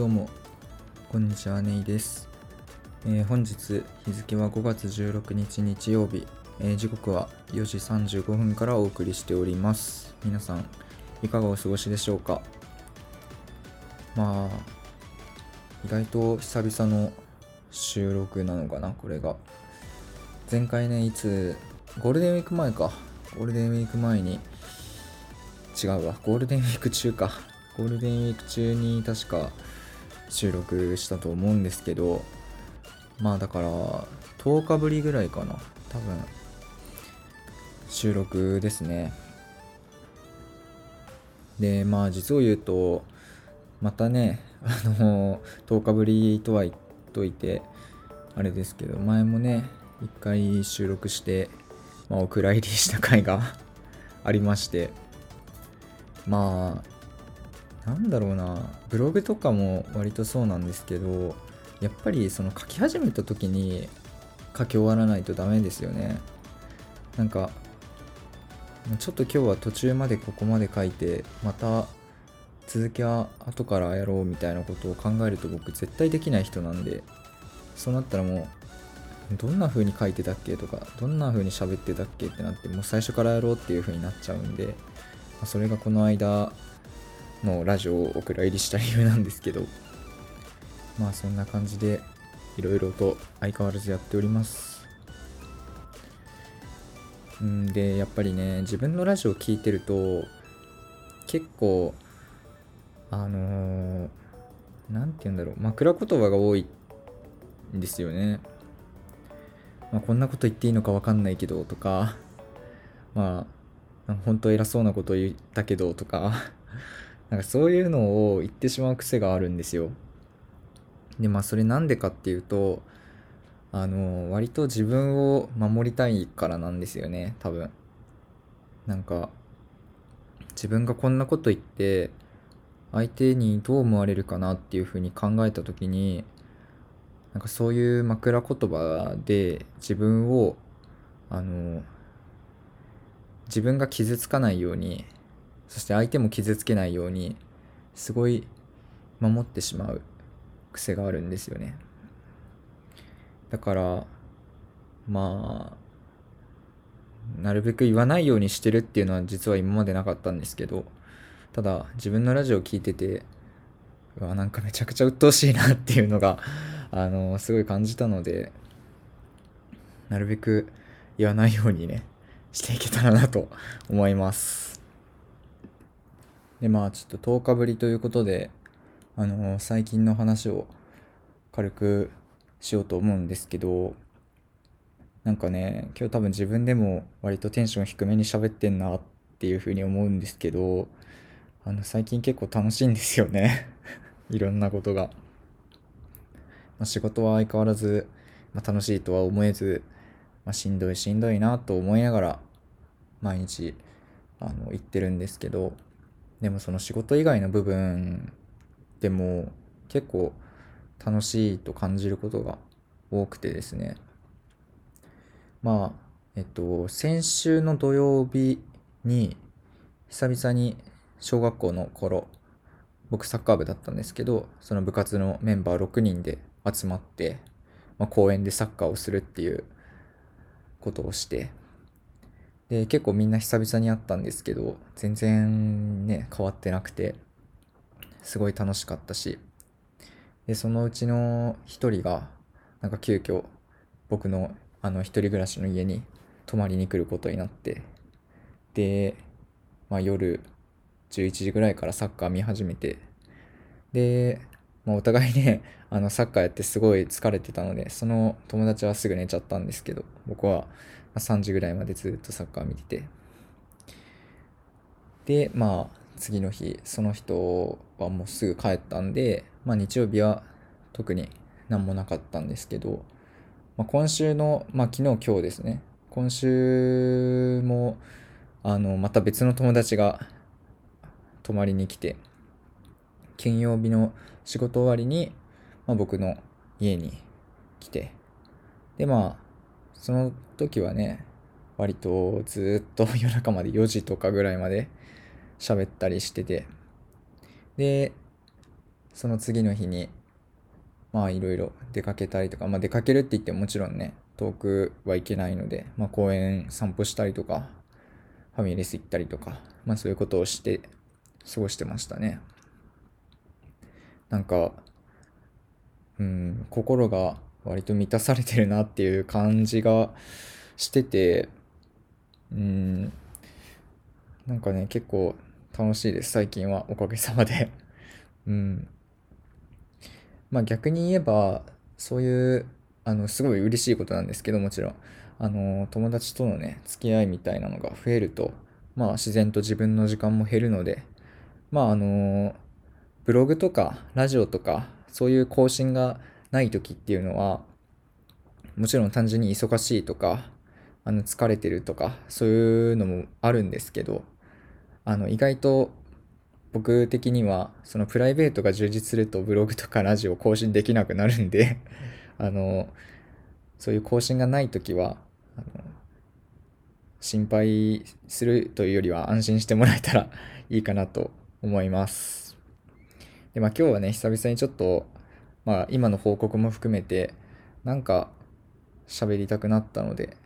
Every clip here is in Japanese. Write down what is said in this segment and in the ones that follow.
どうも、こんにちは、ネイです。えー本日、日付は5月16日日曜日、えー時刻は4時35分からお送りしております。皆さん、いかがお過ごしでしょうか？まあ、意外と久々の収録なのかな、これが。前回ね、いつ、ゴールデンウィーク前か。ゴールデンウィーク前に、違うわ、ゴールデンウィーク中か。ゴールデンウィーク中に確か収録したと思うんですけど、まあだから、10日ぶりぐらいかな。多分、収録ですね。で、まあ実を言うと、またね、あの、10日ぶりとは言っといて、あれですけど、前もね、一回収録して、まあ、お蔵入りした回が ありまして、まあ、なんだろうな、ブログとかも割とそうなんですけど、やっぱりその書き始めた時に書き終わらないとダメですよね。なんか、ちょっと今日は途中までここまで書いて、また続きは後からやろうみたいなことを考えると僕絶対できない人なんで、そうなったらもう、どんな風に書いてたっけとか、どんな風に喋ってたっけってなって、もう最初からやろうっていう風になっちゃうんで、それがこの間のラジオをお蔵入りした理由なんですけど、まあそんな感じで、いろいろと相変わらずやっております。んで、やっぱりね、自分のラジオ聞いてると、結構、あのーて言うんだろう、枕言葉が多いんですよね。まあ、こんなこと言っていいのか分かんないけどとか、まあ、本当偉そうなこと言ったけどとか、なんかそういうのを言ってしまう癖があるんですよ。で、まあそれなんでかっていうと、あの、割と自分を守りたいからなんですよね、多分。なんか、自分がこんなこと言って、相手にどう思われるかなっていうふうに考えた時に、なんかそういう枕言葉で自分を、あの、自分が傷つかないように、そして相手も傷つけないように、すごい守ってしまう癖があるんですよね。だから、まあ、なるべく言わないようにしてるっていうのは実は今までなかったんですけど、ただ自分のラジオを聞いてて、うわ、なんかめちゃくちゃ鬱陶しいなっていうのが、あの、すごい感じたので、なるべく言わないようにね、していけたらなと思います。で、まあちょっと10日ぶりということで、あの、最近の話を軽くしようと思うんですけど、なんかね、今日多分自分でも割とテンション低めに喋ってんなっていうふうに思うんですけど、あの、最近結構楽しいんですよね。いろんなことが。まあ、仕事は相変わらず、まあ、楽しいとは思えず、まあ、しんどいしんどいなと思いながら、毎日、あの、行ってるんですけど、でもその仕事以外の部分でも結構楽しいと感じることが多くてですね。まあ、えっと、先週の土曜日に、久々に小学校の頃、僕サッカー部だったんですけど、その部活のメンバー6人で集まって、まあ、公園でサッカーをするっていうことをして、で、結構みんな久々に会ったんですけど、全然ね、変わってなくて、すごい楽しかったし、で、そのうちの一人が、なんか急遽、僕のあの一人暮らしの家に泊まりに来ることになって、で、まあ夜11時ぐらいからサッカー見始めて、で、まあ、お互いね、あのサッカーやってすごい疲れてたので、その友達はすぐ寝ちゃったんですけど、僕は3時ぐらいまでずっとサッカー見てて、で、まあ次の日、その人はもうすぐ帰ったんで、まあ日曜日は特に何もなかったんですけど、まあ、今週の、まあ昨日今日ですね、今週も、あの、また別の友達が泊まりに来て、金曜日の仕事終わりに、まあ、僕の家に来て、で、まあ、その時はね、割とずっと 夜中まで4時とかぐらいまで喋ったりしてて、で、その次の日にまあいろいろ出かけたりとか、まあ出かけるって言ってももちろんね、遠くはいけないので、まあ公園散歩したりとか、ファミレス行ったりとか、まあそういうことをして過ごしてましたね。なんか、うん、心が割と満たされてるなっていう感じがしてて、うん、なんかね、結構楽しいです、最近は、おかげさまで。うん。まあ逆に言えば、そういう、あの、すごい嬉しいことなんですけど、もちろん。あの、友達とのね、付き合いみたいなのが増えると、まあ自然と自分の時間も減るので、まああの、ブログとかラジオとか、そういう更新がない時っていうのは、もちろん単純に忙しいとか、あの疲れてるとか、そういうのもあるんですけど、あの意外と僕的にはそのプライベートが充実するとブログとかラジオ更新できなくなるんで あのそういう更新がない時はあの心配するというよりは安心してもらえたらいいかなと思います。でまあ今日はね久々にちょっとまあ今の報告も含めてなんか喋りたくなったので、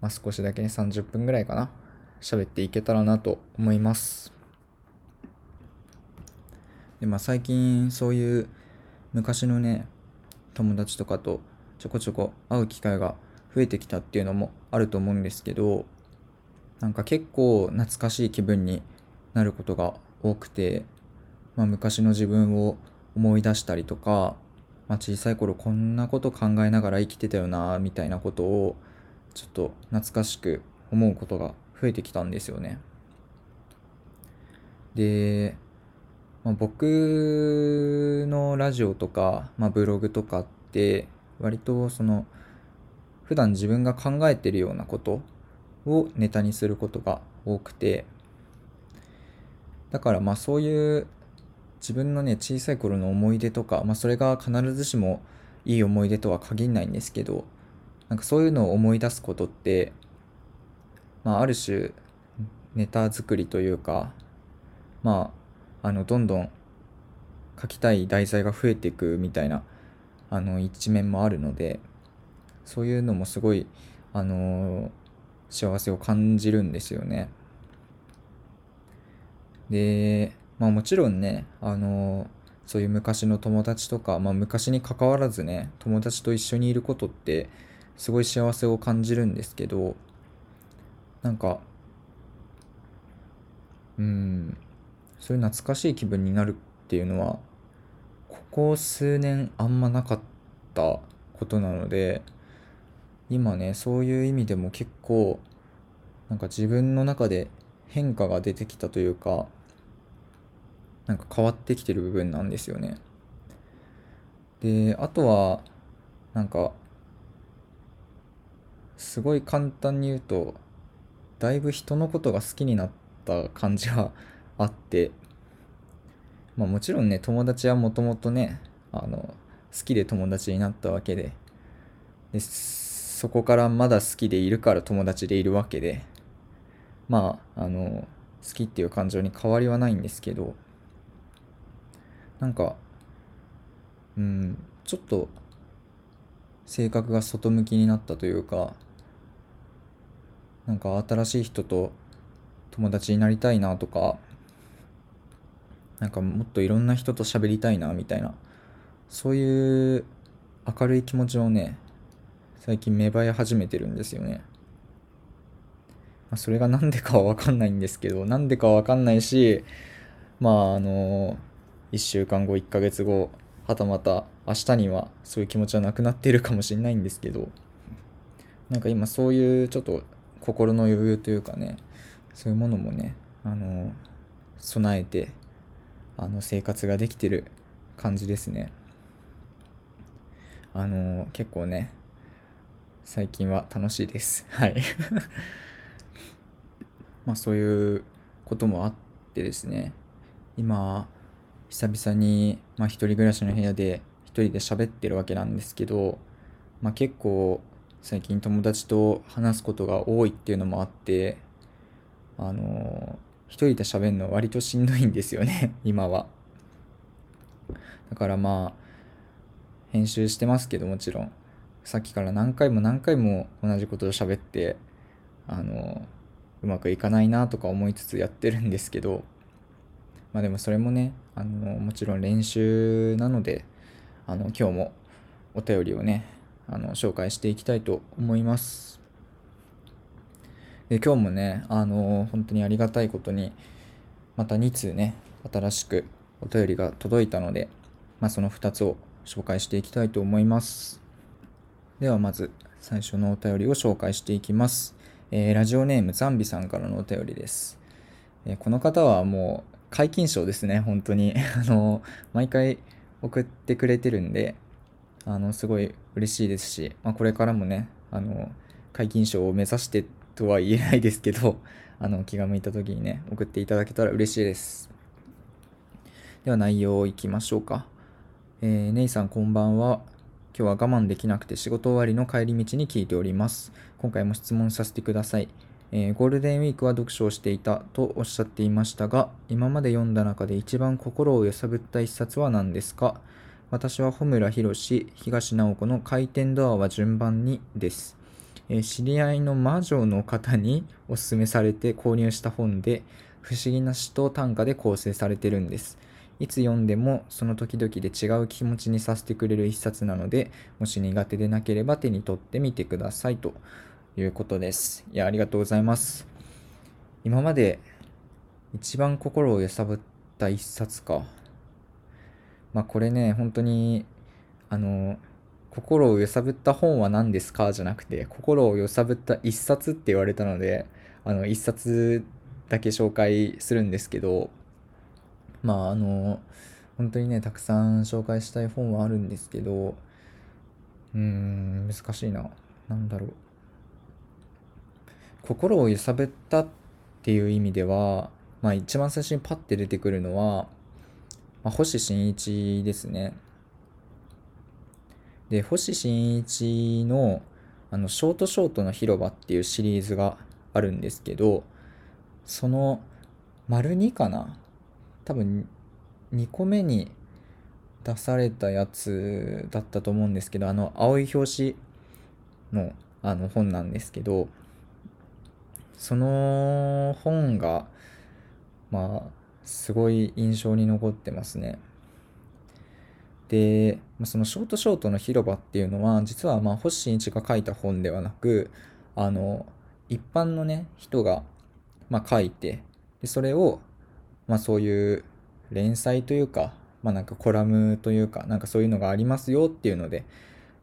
まあ、少しだけね30分ぐらいかな喋っていけたらなと思います。でまあ最近そういう昔のね友達とかとちょこちょこ会う機会が増えてきたっていうのもあると思うんですけどなんか結構懐かしい気分になることが多くて、まあ、昔の自分を思い出したりとか、まあ、小さい頃こんなこと考えながら生きてたよなみたいなことをちょっと懐かしく思うことが増えてきたんですよね。でまあ、僕のラジオとか、まあ、ブログとかって割とその普段自分が考えてるようなことをネタにすることが多くてだからまあそういう自分のね小さい頃の思い出とか、まあ、それが必ずしもいい思い出とは限らないんですけどなんかそういうのを思い出すことって、まあ、ある種ネタ作りというかまああのどんどん書きたい題材が増えていくみたいなあの一面もあるのでそういうのもすごいあの幸せを感じるんですよね。でまあもちろんねあのそういう昔の友達とか、まあ、昔に関わらずね友達と一緒にいることってすごい幸せを感じるんですけどなんかうんそういう懐かしい気分になるっていうのはここ数年あんまなかったことなので今ねそういう意味でも結構なんか自分の中で変化が出てきたというかなんか変わってきてる部分なんですよね。であとはなんかすごい簡単に言うとだいぶ人のことが好きになった感じはあって、まあ、もちろんね友達はもともとねあの好きで友達になったわけででそこからまだ好きでいるから友達でいるわけでまああの好きっていう感情に変わりはないんですけどなんかうんちょっと性格が外向きになったというかなんか新しい人と友達になりたいなとかなんかもっといろんな人と喋りたいなみたいなそういう明るい気持ちをね最近芽生え始めてるんですよね、まあ、それが何でかは分かんないんですけど何でかは分かんないしまああの1週間後1ヶ月後はたまた明日にはそういう気持ちはなくなっているかもしれないんですけどなんか今そういうちょっと心の余裕というかねそういうものもねあの備えてあの生活ができてる感じですね。あの結構ね最近は楽しいです。はい。まあそういうこともあってですね。今久々に、まあ、一人暮らしの部屋で一人で喋ってるわけなんですけど、まあ、結構最近友達と話すことが多いっていうのもあってあの一人で喋るの割としんどいんですよね 今は。だからまあ編集してますけどもちろんさっきから何回も何回も同じことを喋ってあのうまくいかないなとか思いつつやってるんですけどまあでもそれもねあのもちろん練習なのであの今日もお便りをねあの紹介していきたいと思います。で今日もねあの本当にありがたいことにまた2通ね新しくお便りが届いたので、まあ、その2つを紹介していきたいと思います。ではまず最初のお便りを紹介していきます。えー、ラジオネームザンビさんからのお便りです。えー、この方はもうう解禁賞ですね、本当に。あの、毎回送ってくれてるんで、あの、すごい嬉しいですし、まあ、これからもね、あの、解禁賞を目指してとは言えないですけど、あの、気が向いた時にね、送っていただけたら嬉しいです。では内容いきましょうか。えー、ネイさんこんばんは。今日は我慢できなくて仕事終わりの帰り道に聞いております。今回も質問させてください。えー、ゴールデンウィークは読書をしていたとおっしゃっていましたが、今まで読んだ中で一番心を揺さぶった一冊は何ですか？私は穂村博東直子の回転ドアは順番にです。えー、知り合いの魔女の方におすすめされて購入した本で、不思議な詩と短歌で構成されてるんです。いつ読んでもその時々で違う気持ちにさせてくれる一冊なので、もし苦手でなければ手に取ってみてくださいということです。いや、ありがとうございます。今まで一番心を揺さぶった一冊か。まあこれね、本当に、あの、心を揺さぶった本は何ですか？じゃなくて、心を揺さぶった一冊って言われたので、あの、一冊だけ紹介するんですけど、まああの本当にねたくさん紹介したい本はあるんですけどうーん難しいな何だろう心を揺さぶったっていう意味ではまあ一番最初にパッて出てくるのは、まあ、星新一ですね。で星新一のあのショートショートの広場っていうシリーズがあるんですけどその丸2かな？多分2個目に出されたやつだったと思うんですけどあの青い表紙のあの本なんですけどその本がまあすごい印象に残ってますね。でそのショートショートの広場っていうのは実はまあ星新一が書いた本ではなくあの一般のね人がまあ書いてでそれをまあそういう連載というか、まあなんかコラムというか、なんかそういうのがありますよっていうので、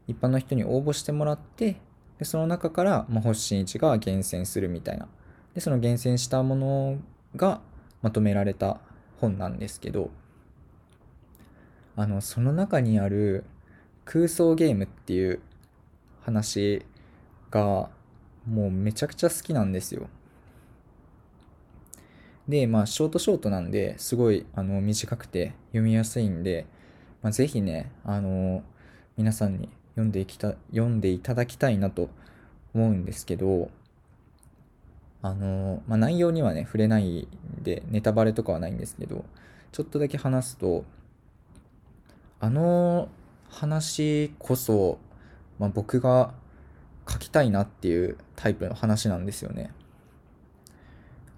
一般の人に応募してもらって、でその中から、まあ、星新一が厳選するみたいな。で、その厳選したものがまとめられた本なんですけど、あの、その中にある空想ゲームっていう話がもうめちゃくちゃ好きなんですよ。で、まあ、ショートショートなんで、すごい、あの、短くて読みやすいんで、まあ、ぜひね、あの、皆さんに読んでいきた、読んでいただきたいなと思うんですけど、あの、まあ、内容にはね、触れないで、ネタバレとかはないんですけど、ちょっとだけ話すと、あの話こそ、まあ、僕が書きたいなっていうタイプの話なんですよね。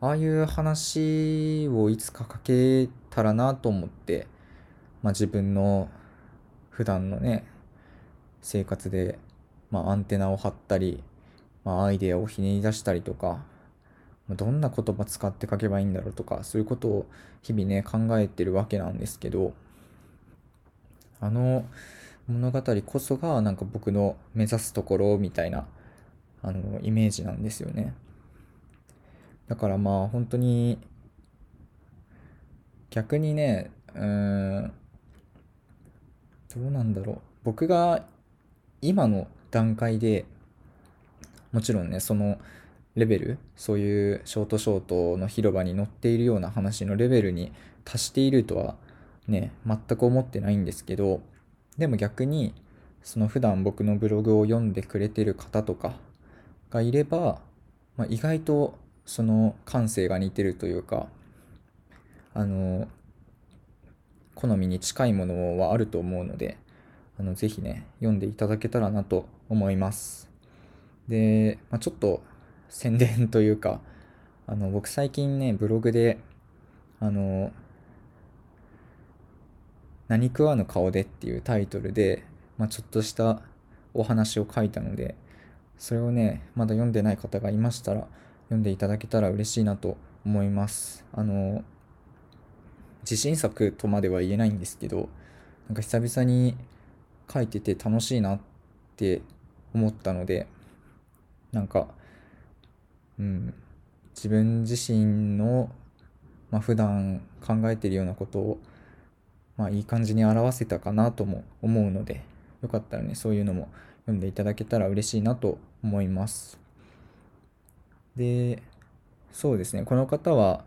ああいう話をいつか書けたらなと思って、まあ、自分の普段のね生活で、まあ、アンテナを張ったり、まあ、アイデアをひねり出したりとかどんな言葉使って書けばいいんだろうとかそういうことを日々ね考えてるわけなんですけどあの物語こそがなんか僕の目指すところみたいなあのイメージなんですよね。だからまあ本当に逆にねうんどうなんだろう僕が今の段階でもちろんねそのレベルそういうショートショートの広場に載っているような話のレベルに達しているとはね全く思ってないんですけどでも逆にその普段僕のブログを読んでくれてる方とかがいれば、まあ、意外とその感性が似てるというかあの好みに近いものはあると思うので、あのぜひね、読んでいただけたらなと思います。で、まあ、ちょっと宣伝というか、あの僕最近ね、ブログで、あの、何食わぬ顔でっていうタイトルで、まあ、ちょっとしたお話を書いたので、それをね、まだ読んでない方がいましたら、読んでいただけたら嬉しいなと思います。あの、自信作とまでは言えないんですけど、なんか久々に書いてて楽しいなって思ったので、なんか、うん、自分自身の、まあ、普段考えてるようなことを、まあ、いい感じに表せたかなとも思うので、よかったらね、そういうのも読んでいただけたら嬉しいなと思います。で、そうですね、この方は、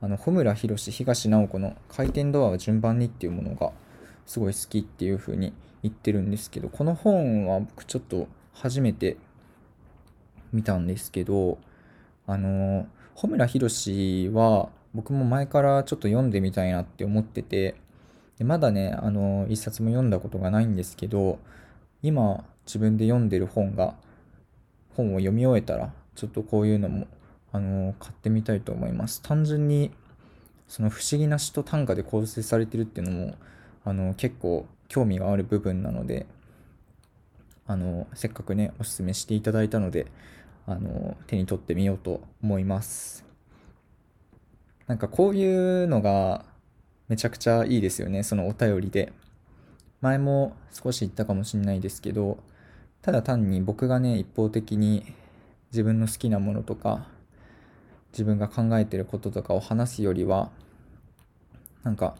あの、穂村弘東直子の回転ドアは順番にっていうものがすごい好きっていう風に言ってるんですけど、この本は僕ちょっと初めて見たんですけど、あの、穂村弘は僕も前からちょっと読んでみたいなって思ってて、でまだね、あの、一冊も読んだことがないんですけど、今自分で読んでる本が、本を読み終えたら、ちょっとこういうのも、あの、買ってみたいと思います。単純に、その不思議な詩と短歌で構成されてるっていうのも、あの、結構興味がある部分なので、あの、せっかくね、おすすめしていただいたので、あの、手に取ってみようと思います。なんかこういうのがめちゃくちゃいいですよね、そのお便りで。前も少し言ったかもしれないですけど、ただ単に僕がね、一方的に自分の好きなものとか、自分が考えてることとかを話すよりは、なんか、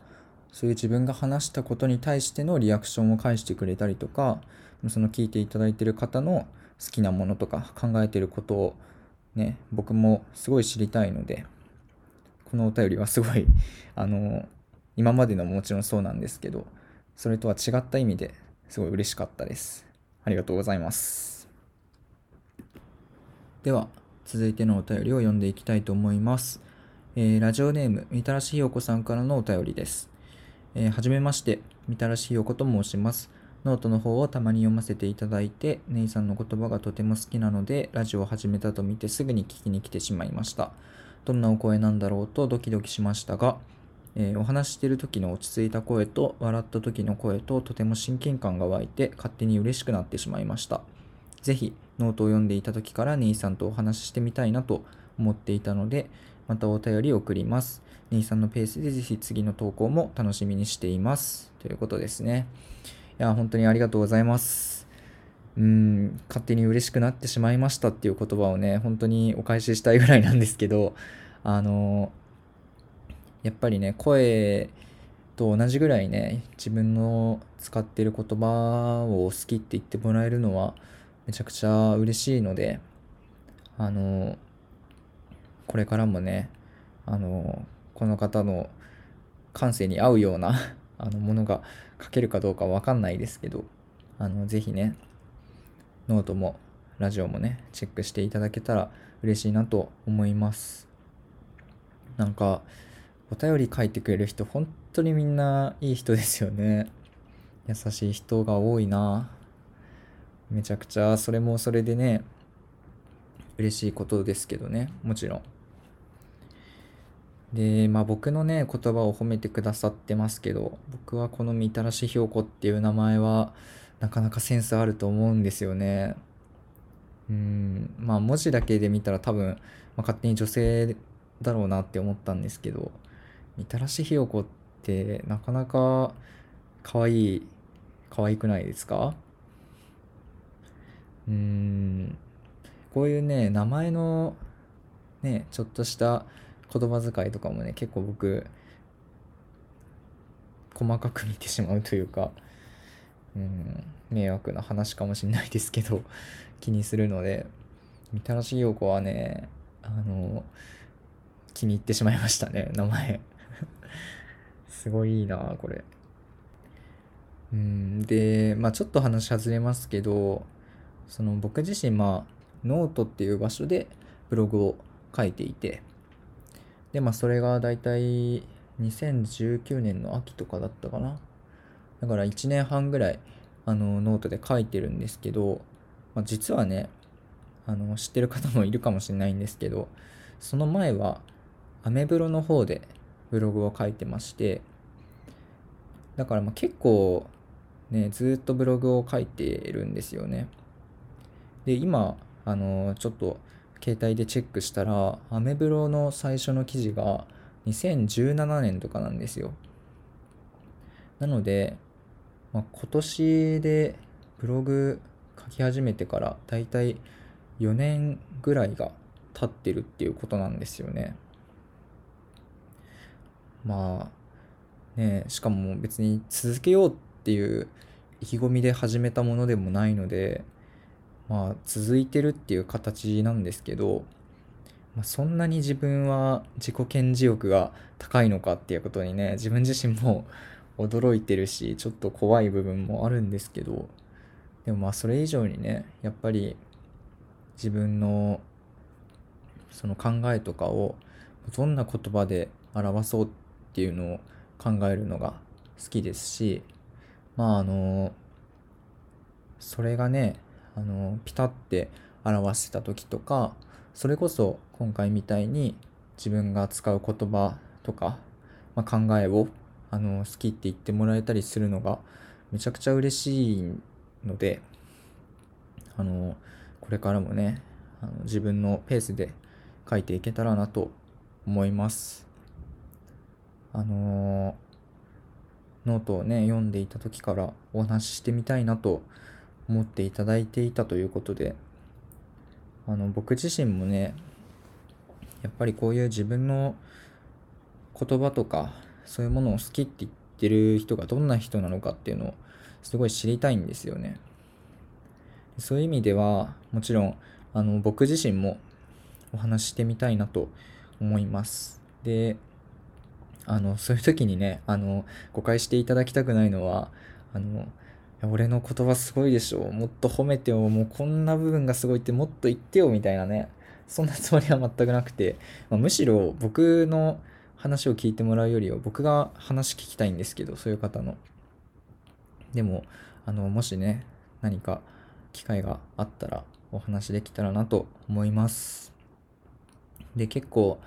そういう自分が話したことに対してのリアクションを返してくれたりとか、その聞いていただいてる方の好きなものとか考えてることをね、僕もすごい知りたいので、このお便りはすごい、あの、今までのももちろんそうなんですけど、それとは違った意味ですごい嬉しかったです。ありがとうございます。では、続いてのお便りを読んでいきたいと思います。えー、ラジオネーム、みたらしひよこさんからのお便りです。えー、はじめまして、みたらしひよこと申します。ノートの方をたまに読ませていただいて、ネイさんの言葉がとても好きなので、ラジオを始めたと見てすぐに聞きに来てしまいました。どんなお声なんだろうとドキドキしましたが、えー、お話してる時の落ち着いた声と笑った時の声ととても親近感が湧いて勝手に嬉しくなってしまいました。ぜひノートを読んでいた時からネイさんとお話ししてみたいなと思っていたので、またお便りを送ります。ネイさんのペースでぜひ次の投稿も楽しみにしています。ということですね。いや、本当にありがとうございます。うん、勝手に嬉しくなってしまいましたっていう言葉をね、本当にお返ししたいぐらいなんですけど、あのやっぱりね、声と同じぐらいね、自分の使ってる言葉を好きって言ってもらえるのはめちゃくちゃ嬉しいので、あの、これからもね、あの、この方の感性に合うような あのものが書けるかどうかわかんないですけど、あの、ぜひね、ノートもラジオもね、チェックしていただけたら嬉しいなと思います。なんか、お便り書いてくれる人、本当にみんないい人ですよね。優しい人が多いな。めちゃくちゃ、それもそれでね、嬉しいことですけどね、もちろん。で、まあ僕のね、言葉を褒めてくださってますけど、僕はこのみたらしひよこっていう名前は、なかなかセンスあると思うんですよね。うん、まあ文字だけで見たら多分、まあ、勝手に女性だろうなって思ったんですけど、みたらしひよこってなかなか可愛い、可愛くないですか？うん、こういうね、名前のね、ちょっとした言葉遣いとかもね、結構僕、細かく見てしまうというか、うん、迷惑な話かもしれないですけど、気にするので、みたらしひよこはね、あの、気に入ってしまいましたね、名前。すごいいいな、これ。うん、で、まあちょっと話外れますけど、その僕自身、まあ、ノートっていう場所でブログを書いていて、で、まあそれが大体2019年の秋とかだったかな。だから1年半ぐらいあのノートで書いてるんですけど、まあ、実はねあの知ってる方もいるかもしれないんですけどその前はアメブロの方でブログを書いてましてだからまあ結構ねずっとブログを書いてるんですよね。で今あのちょっと携帯でチェックしたらアメブロの最初の記事が2017年とかなんですよ。なので、まあ、今年でブログ書き始めてからだいたい4年ぐらいが経ってるっていうことなんですよね。まあねしかも別に続けようっていう意気込みで始めたものでもないのでまあ続いてるっていう形なんですけど、まあ、そんなに自分は自己顕示欲が高いのかっていうことにね自分自身も驚いてるしちょっと怖い部分もあるんですけどでもまあそれ以上にねやっぱり自分のその考えとかをどんな言葉で表そうっていうのを考えるのが好きですしまああのそれがねあのピタッて表してた時とかそれこそ今回みたいに自分が使う言葉とか、まあ、考えをあの好きって言ってもらえたりするのがめちゃくちゃ嬉しいのであのこれからもねあの自分のペースで書いていけたらなと思います。あのノートをね読んでいた時からお話ししてみたいなと思っていただいていたということであの僕自身もねやっぱりこういう自分の言葉とかそういうものを好きって言ってる人がどんな人なのかっていうのをすごい知りたいんですよね。そういう意味ではもちろんあの僕自身もお話ししてみたいなと思います。であのそういう時にねあの誤解していただきたくないのはあの俺の言葉すごいでしょ。もっと褒めてよ。もうこんな部分がすごいってもっと言ってよみたいなね。そんなつもりは全くなくて、まあ、むしろ僕の話を聞いてもらうよりは僕が話聞きたいんですけどそういう方の。でもあのもしね何か機会があったらお話できたらなと思います。で結構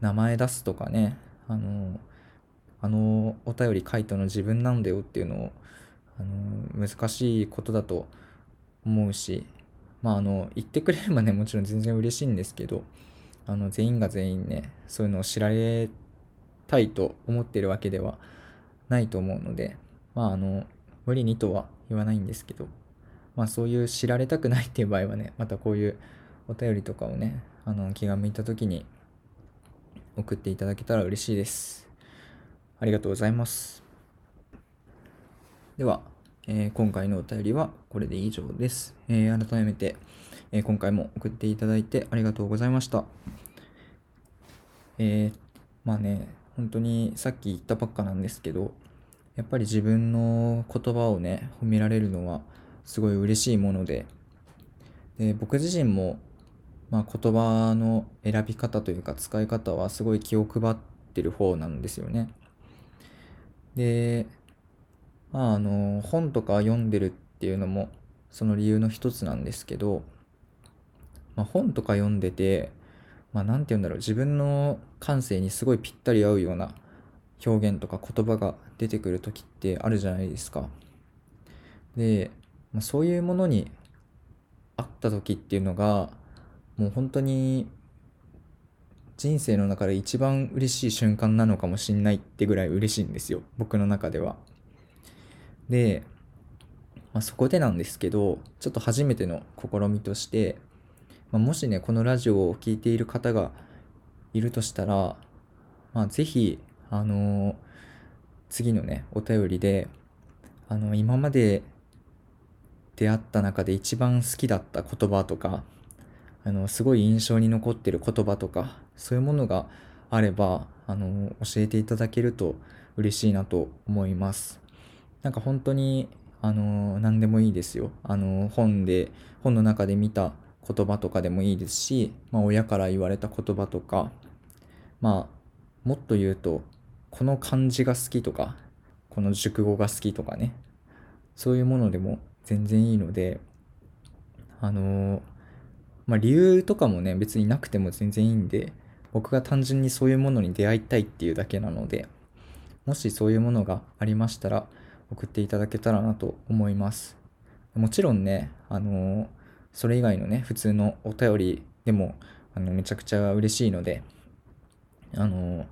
名前出すとかね。あのあのお便り書いたの自分なんだよっていうのをあの難しいことだと思うしまああの言ってくれればねもちろん全然嬉しいんですけどあの全員が全員ねそういうのを知られたいと思ってるわけではないと思うのでまああの無理にとは言わないんですけどまあそういう知られたくないっていう場合はねまたこういうお便りとかをねあの気が向いた時に送っていただけたら嬉しいです。ありがとうございます。では、えー、今回のお便りはこれで以上です。えー、改めて、えー、今回も送っていただいてありがとうございました。えまあね、本当にさっき言ったばっかなんですけど、やっぱり自分の言葉をね、褒められるのはすごい嬉しいもので、で僕自身も、まあ、言葉の選び方というか使い方はすごい気を配ってる方なんですよね。で、まあ、あの本とか読んでるっていうのもその理由の一つなんですけど、まあ、本とか読んでて、まあ、て言うんだろう自分の感性にすごいぴったり合うような表現とか言葉が出てくる時ってあるじゃないですか。で、まあ、そういうものにあった時っていうのがもう本当に人生の中で一番嬉しい瞬間なのかもしんないってぐらい嬉しいんですよ僕の中では。で、まあ、そこでなんですけどちょっと初めての試みとして、まあ、もしねこのラジオを聴いている方がいるとしたら、まあ、ぜひあのー、次のねお便りであの今まで出会った中で一番好きだった言葉とかあのすごい印象に残ってる言葉とかそういうものがあればあの教えていただけると嬉しいなと思います。なんか本当に、あの何でもいいですよ。あの本で、本の中で見た言葉とかでもいいですし、まあ、親から言われた言葉とか、まあ、もっと言うと、この漢字が好きとかこの熟語が好きとかねそういうものでも全然いいのであのまあ理由とかもね別になくても全然いいんで僕が単純にそういうものに出会いたいっていうだけなのでもしそういうものがありましたら送っていただけたらなと思います。もちろんねあのそれ以外のね普通のお便りでもあのめちゃくちゃ嬉しいのであの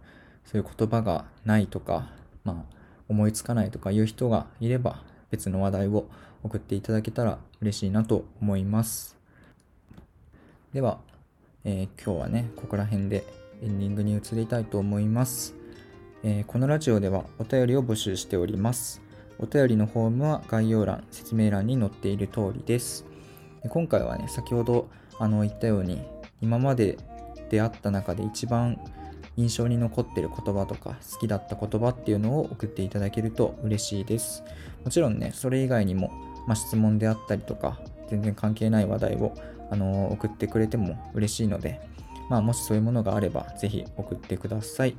そういう言葉がないとかまあ思いつかないとかいう人がいれば別の話題を送っていただけたら嬉しいなと思います。ではえー、今日はね、ここら辺でエンディングに移りたいと思います、えー、このラジオではお便りを募集しております。お便りのフォームは概要欄、説明欄に載っている通りです。で今回はね、先ほどあの言ったように、今まで出会った中で一番印象に残ってる言葉とか好きだった言葉っていうのを送っていただけると嬉しいです。もちろんね、それ以外にも、まあ、質問であったりとか、全然関係ない話題をあの送ってくれても嬉しいので、まあ、もしそういうものがあれば、ぜひ送ってください。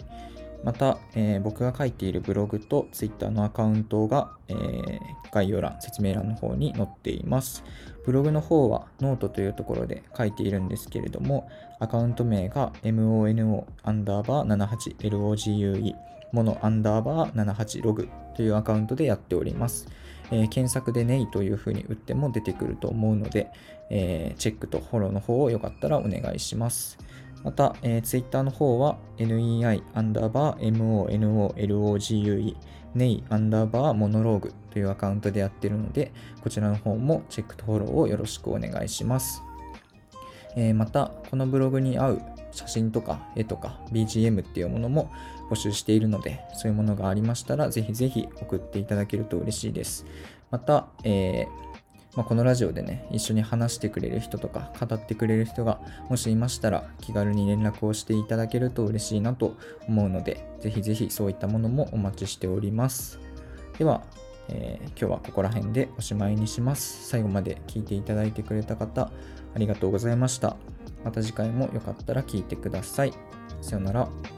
また、えー、僕が書いているブログと Twitter のアカウントが、えー、概要欄、説明欄の方に載っています。ブログの方はノートというところで書いているんですけれども、アカウント名が mono アンダーバー 78logue モノアンダーバー78ログというアカウントでやっております。えー、検索でネイというふうに打っても出てくると思うので、えー、チェックとフォローの方をよかったらお願いします。また、えー、Twitter の方は nei アンダーバー monologue ネイアンダーバーモノローグというアカウントでやってるので、こちらの方もチェックとフォローをよろしくお願いします。えー、また、このブログに合う写真とか絵とか BGM っていうものも募集しているので、そういうものがありましたら、ぜひぜひ送っていただけると嬉しいです。また、えーまあ、このラジオでね、一緒に話してくれる人とか、語ってくれる人がもしいましたら、気軽に連絡をしていただけると嬉しいなと思うので、ぜひぜひそういったものもお待ちしております。では、えー、今日はここら辺でおしまいにします。最後まで聞いていただいてくれた方、ありがとうございました。また次回もよかったら聞いてください。さよなら。